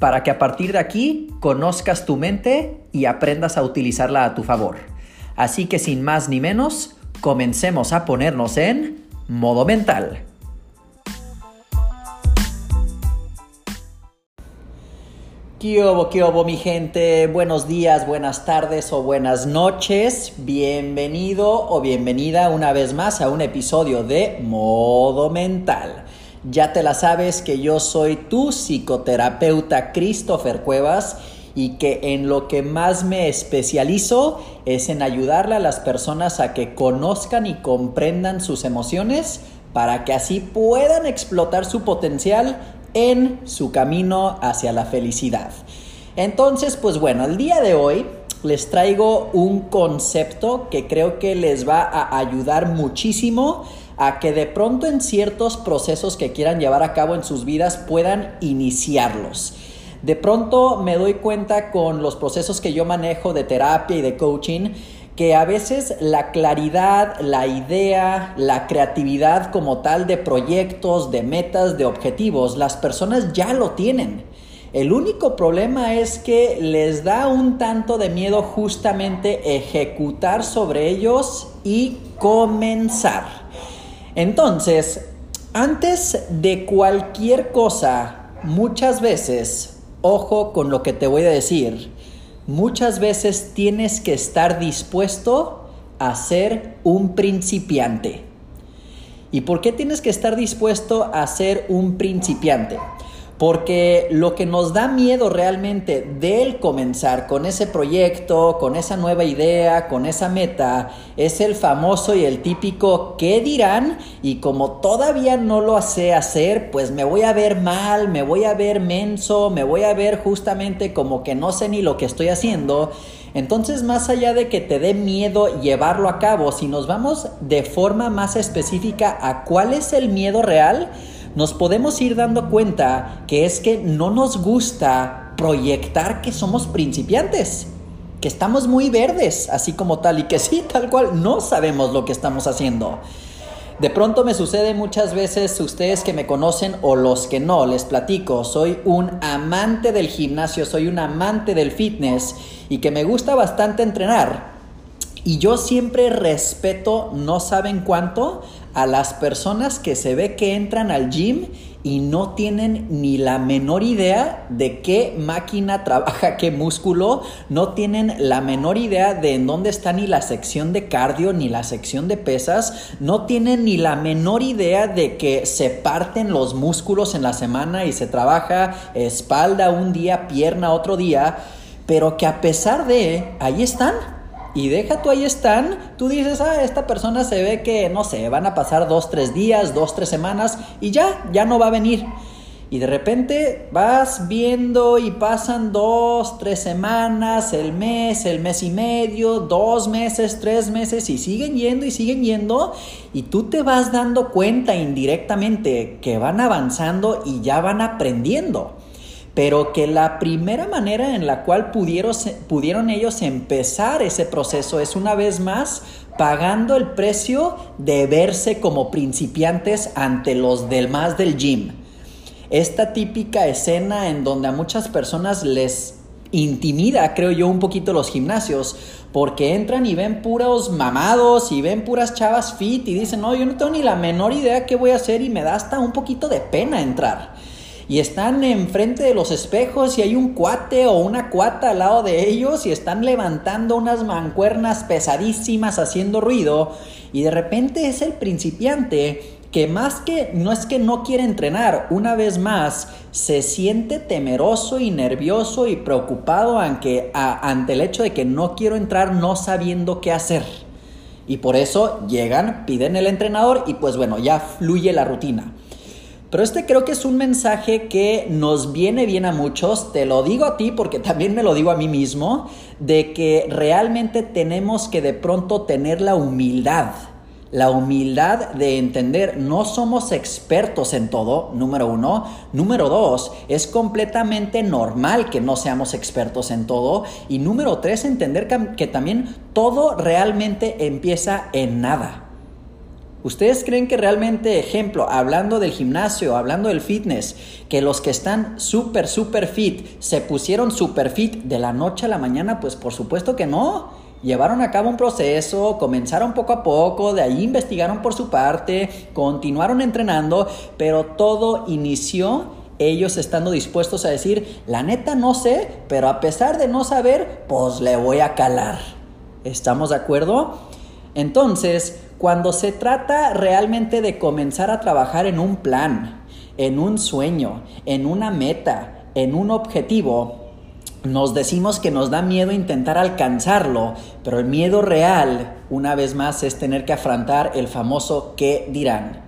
para que a partir de aquí conozcas tu mente y aprendas a utilizarla a tu favor. Así que sin más ni menos, comencemos a ponernos en modo mental. ¿Qué hubo, qué hubo, mi gente? Buenos días, buenas tardes o buenas noches. Bienvenido o bienvenida una vez más a un episodio de Modo Mental. Ya te la sabes que yo soy tu psicoterapeuta Christopher Cuevas y que en lo que más me especializo es en ayudarle a las personas a que conozcan y comprendan sus emociones para que así puedan explotar su potencial en su camino hacia la felicidad. Entonces, pues bueno, el día de hoy les traigo un concepto que creo que les va a ayudar muchísimo a que de pronto en ciertos procesos que quieran llevar a cabo en sus vidas puedan iniciarlos. De pronto me doy cuenta con los procesos que yo manejo de terapia y de coaching que a veces la claridad, la idea, la creatividad como tal de proyectos, de metas, de objetivos, las personas ya lo tienen. El único problema es que les da un tanto de miedo justamente ejecutar sobre ellos y comenzar. Entonces, antes de cualquier cosa, muchas veces, ojo con lo que te voy a decir, muchas veces tienes que estar dispuesto a ser un principiante. ¿Y por qué tienes que estar dispuesto a ser un principiante? Porque lo que nos da miedo realmente del comenzar con ese proyecto, con esa nueva idea, con esa meta, es el famoso y el típico ¿qué dirán? Y como todavía no lo sé hacer, pues me voy a ver mal, me voy a ver menso, me voy a ver justamente como que no sé ni lo que estoy haciendo. Entonces, más allá de que te dé miedo llevarlo a cabo, si nos vamos de forma más específica a cuál es el miedo real, nos podemos ir dando cuenta que es que no nos gusta proyectar que somos principiantes, que estamos muy verdes, así como tal, y que sí, tal cual, no sabemos lo que estamos haciendo. De pronto me sucede muchas veces, ustedes que me conocen o los que no, les platico, soy un amante del gimnasio, soy un amante del fitness y que me gusta bastante entrenar. Y yo siempre respeto, no saben cuánto, a las personas que se ve que entran al gym y no tienen ni la menor idea de qué máquina trabaja, qué músculo, no tienen la menor idea de en dónde está ni la sección de cardio ni la sección de pesas, no tienen ni la menor idea de que se parten los músculos en la semana y se trabaja espalda un día, pierna otro día, pero que a pesar de, ahí están y deja tú ahí están, tú dices, ah, esta persona se ve que, no sé, van a pasar dos, tres días, dos, tres semanas y ya, ya no va a venir. Y de repente vas viendo y pasan dos, tres semanas, el mes, el mes y medio, dos meses, tres meses y siguen yendo y siguen yendo y tú te vas dando cuenta indirectamente que van avanzando y ya van aprendiendo pero que la primera manera en la cual pudieron, pudieron ellos empezar ese proceso es una vez más pagando el precio de verse como principiantes ante los demás del gym. Esta típica escena en donde a muchas personas les intimida, creo yo, un poquito los gimnasios, porque entran y ven puros mamados y ven puras chavas fit y dicen, no, yo no tengo ni la menor idea qué voy a hacer y me da hasta un poquito de pena entrar y están enfrente de los espejos y hay un cuate o una cuata al lado de ellos y están levantando unas mancuernas pesadísimas haciendo ruido y de repente es el principiante que más que no es que no quiere entrenar, una vez más se siente temeroso y nervioso y preocupado ante, ante el hecho de que no quiero entrar no sabiendo qué hacer. Y por eso llegan, piden el entrenador y pues bueno, ya fluye la rutina. Pero este creo que es un mensaje que nos viene bien a muchos, te lo digo a ti porque también me lo digo a mí mismo, de que realmente tenemos que de pronto tener la humildad la humildad de entender, no somos expertos en todo, número uno. Número dos, es completamente normal que no seamos expertos en todo. Y número tres, entender que, también todo realmente empieza en nada. ¿Ustedes creen que realmente, ejemplo, hablando del gimnasio, hablando del fitness, que los que están súper, súper fit se pusieron súper fit de la noche a la mañana? Pues por supuesto que no. Llevaron a cabo un proceso, comenzaron poco a poco, de ahí investigaron por su parte, continuaron entrenando, pero todo inició ellos estando dispuestos a decir, la neta no sé, pero a pesar de no saber, pues le voy a calar. ¿Estamos de acuerdo? Entonces, cuando se trata realmente de comenzar a trabajar en un plan, en un sueño, en una meta, en un objetivo, nos decimos que nos da miedo intentar alcanzarlo, pero el miedo real, una vez más, es tener que afrontar el famoso qué dirán.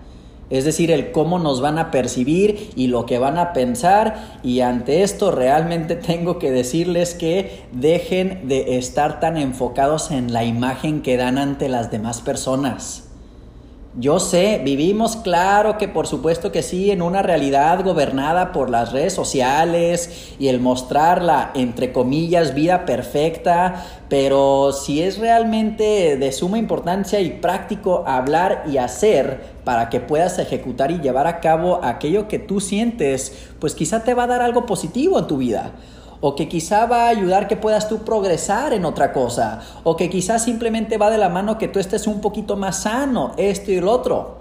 Es decir, el cómo nos van a percibir y lo que van a pensar. Y ante esto realmente tengo que decirles que dejen de estar tan enfocados en la imagen que dan ante las demás personas. Yo sé, vivimos claro que por supuesto que sí, en una realidad gobernada por las redes sociales y el mostrar la, entre comillas, vida perfecta, pero si es realmente de suma importancia y práctico hablar y hacer para que puedas ejecutar y llevar a cabo aquello que tú sientes, pues quizá te va a dar algo positivo en tu vida o que quizá va a ayudar que puedas tú progresar en otra cosa, o que quizá simplemente va de la mano que tú estés un poquito más sano, esto y el otro.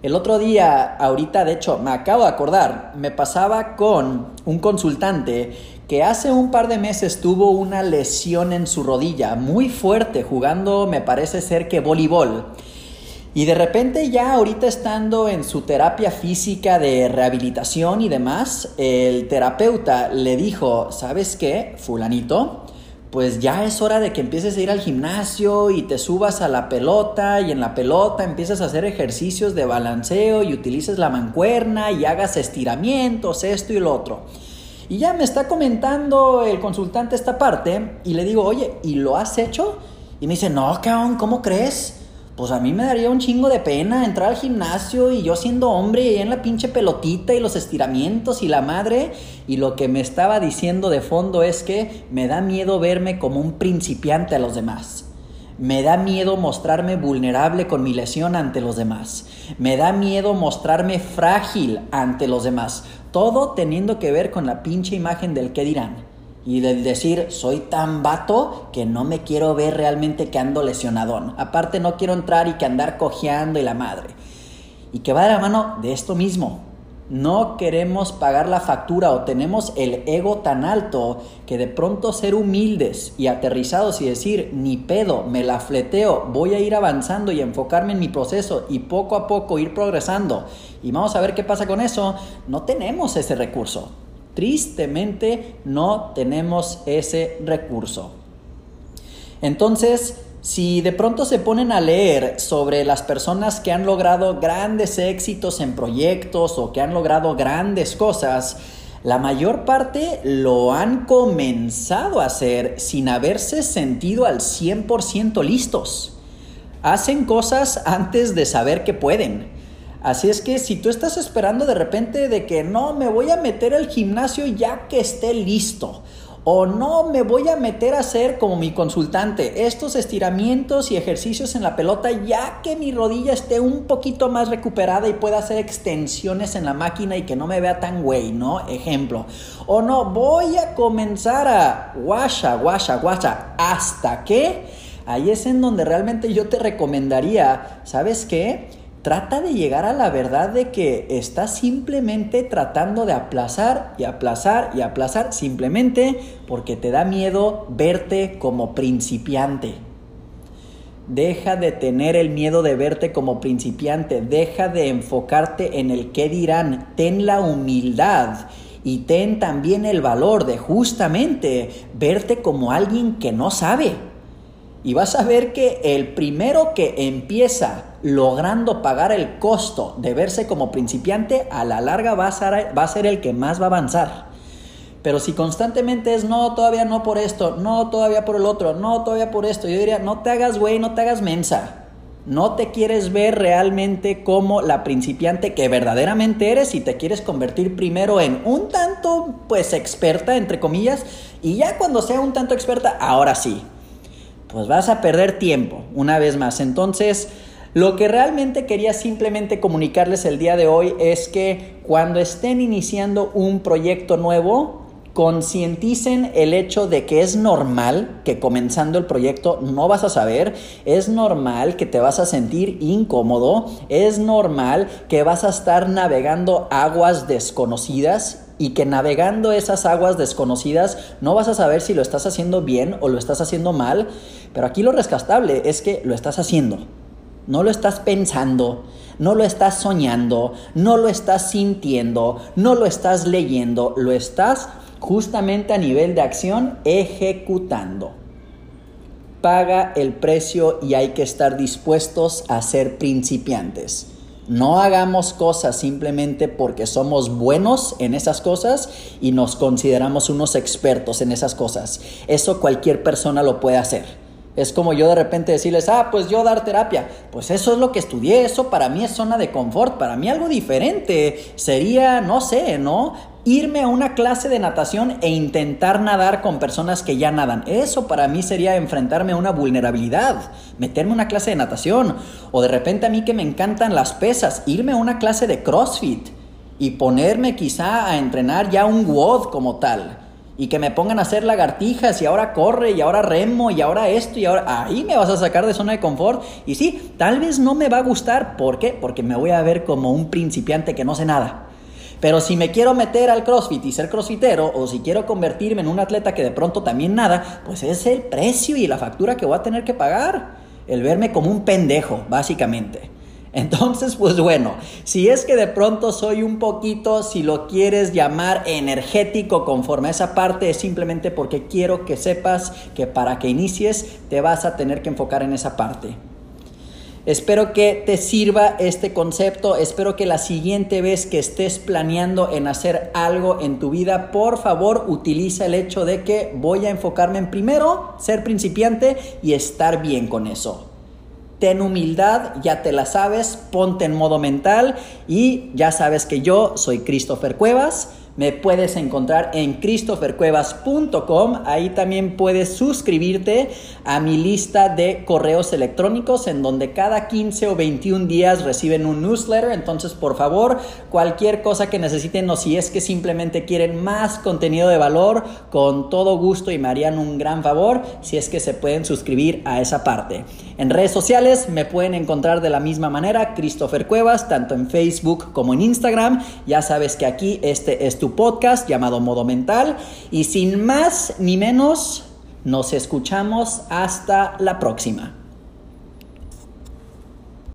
El otro día, ahorita de hecho, me acabo de acordar, me pasaba con un consultante que hace un par de meses tuvo una lesión en su rodilla muy fuerte jugando, me parece ser que voleibol. Y de repente ya ahorita estando en su terapia física de rehabilitación y demás, el terapeuta le dijo, ¿sabes qué, fulanito? Pues ya es hora de que empieces a ir al gimnasio y te subas a la pelota y en la pelota empieces a hacer ejercicios de balanceo y utilices la mancuerna y hagas estiramientos, esto y lo otro. Y ya me está comentando el consultante esta parte y le digo, oye, ¿y lo has hecho? Y me dice, no, cabrón, ¿cómo crees? Pues a mí me daría un chingo de pena entrar al gimnasio y yo siendo hombre y en la pinche pelotita y los estiramientos y la madre. Y lo que me estaba diciendo de fondo es que me da miedo verme como un principiante a los demás. Me da miedo mostrarme vulnerable con mi lesión ante los demás. Me da miedo mostrarme frágil ante los demás. Todo teniendo que ver con la pinche imagen del que dirán y del decir soy tan vato que no me quiero ver realmente que ando lesionadón. Aparte no quiero entrar y que andar cojeando y la madre. Y que va de la mano de esto mismo. No queremos pagar la factura o tenemos el ego tan alto que de pronto ser humildes y aterrizados y decir, ni pedo, me la fleteo, voy a ir avanzando y enfocarme en mi proceso y poco a poco ir progresando. Y vamos a ver qué pasa con eso. No tenemos ese recurso. Tristemente no tenemos ese recurso. Entonces, si de pronto se ponen a leer sobre las personas que han logrado grandes éxitos en proyectos o que han logrado grandes cosas, la mayor parte lo han comenzado a hacer sin haberse sentido al 100% listos. Hacen cosas antes de saber que pueden. Así es que si tú estás esperando de repente de que no, me voy a meter al gimnasio ya que esté listo. O no me voy a meter a hacer como mi consultante estos estiramientos y ejercicios en la pelota ya que mi rodilla esté un poquito más recuperada y pueda hacer extensiones en la máquina y que no me vea tan güey, ¿no? Ejemplo. O no, voy a comenzar a guasha, guasha, guasha hasta que ahí es en donde realmente yo te recomendaría, ¿sabes qué? Trata de llegar a la verdad de que estás simplemente tratando de aplazar y aplazar y aplazar simplemente porque te da miedo verte como principiante. Deja de tener el miedo de verte como principiante, deja de enfocarte en el qué dirán, ten la humildad y ten también el valor de justamente verte como alguien que no sabe Y vas a ver que el primero que empieza logrando pagar el costo de verse como principiante, a la larga va a ser, va a ser el que más va a avanzar. Pero si constantemente es no, todavía no por esto, no, todavía por el otro, no, todavía por esto, yo diría, no te hagas güey, no te hagas mensa. No te quieres ver realmente como la principiante que verdaderamente eres y te quieres convertir primero en un tanto, pues, experta, entre comillas, y ya cuando sea un tanto experta, ahora sí, pues vas a perder tiempo, una vez más. Entonces, lo que realmente quería simplemente comunicarles el día de hoy es que cuando estén iniciando un proyecto nuevo, concienticen el hecho de que es normal que comenzando el proyecto no vas a saber, es normal que te vas a sentir incómodo, es normal que vas a estar navegando aguas desconocidas y que navegando esas aguas desconocidas no vas a saber si lo estás haciendo bien o lo estás haciendo mal, pero aquí lo rescatable es que lo estás haciendo, no lo estás pensando, no lo estás soñando, no lo estás sintiendo, no lo estás leyendo, lo estás justamente a nivel de acción ejecutando. Paga el precio y hay que estar dispuestos a ser principiantes. No hagamos cosas simplemente porque somos buenos en esas cosas y nos consideramos unos expertos en esas cosas. Eso cualquier persona lo puede hacer. Es como yo de repente decirles, ah, pues yo dar terapia. Pues eso es lo que estudié, eso para mí es zona de confort, para mí algo diferente sería, no sé, ¿no? Irme a una clase de natación e intentar nadar con personas que ya nadan. Eso para mí sería enfrentarme a una vulnerabilidad, meterme a una clase de natación. O de repente a mí que me encantan las pesas, irme a una clase de CrossFit y ponerme quizá a entrenar ya un WOD como tal y que me pongan a hacer lagartijas y ahora corre y ahora remo y ahora esto y ahora ahí me vas a sacar de zona de confort y sí, tal vez no me va a gustar, ¿por qué? Porque me voy a ver como un principiante que no sé nada. Pero si me quiero meter al CrossFit y ser crossfitero, o si quiero convertirme en un atleta que de pronto también nada, pues es el precio y la factura que voy a tener que pagar. El verme como un pendejo, básicamente. Entonces, pues bueno, si es que de pronto soy un poquito, si lo quieres llamar energético conforme a esa parte, es simplemente porque quiero que sepas que para que inicies te vas a tener que enfocar en esa parte. Espero que te sirva este concepto, espero que la siguiente vez que estés planeando en hacer algo en tu vida, por favor utiliza el hecho de que voy a enfocarme en primero ser principiante y estar bien con eso. Ten humildad, ya te la sabes, ponte en modo mental y ya sabes que yo soy Christopher Cuevas me puedes encontrar en christophercuevas.com. Ahí también puedes suscribirte a mi lista de correos electrónicos en donde cada 15 o 21 días reciben un newsletter. Entonces, por favor, cualquier cosa que necesiten o si es que simplemente quieren más contenido de valor, con todo gusto y me harían un gran favor si es que se pueden suscribir a esa parte. En redes sociales me pueden encontrar de la misma manera, Christopher Cuevas, tanto en Facebook como en Instagram. Ya sabes que aquí este es tu podcast llamado Modo Mental. Y sin más ni menos, nos escuchamos hasta la próxima.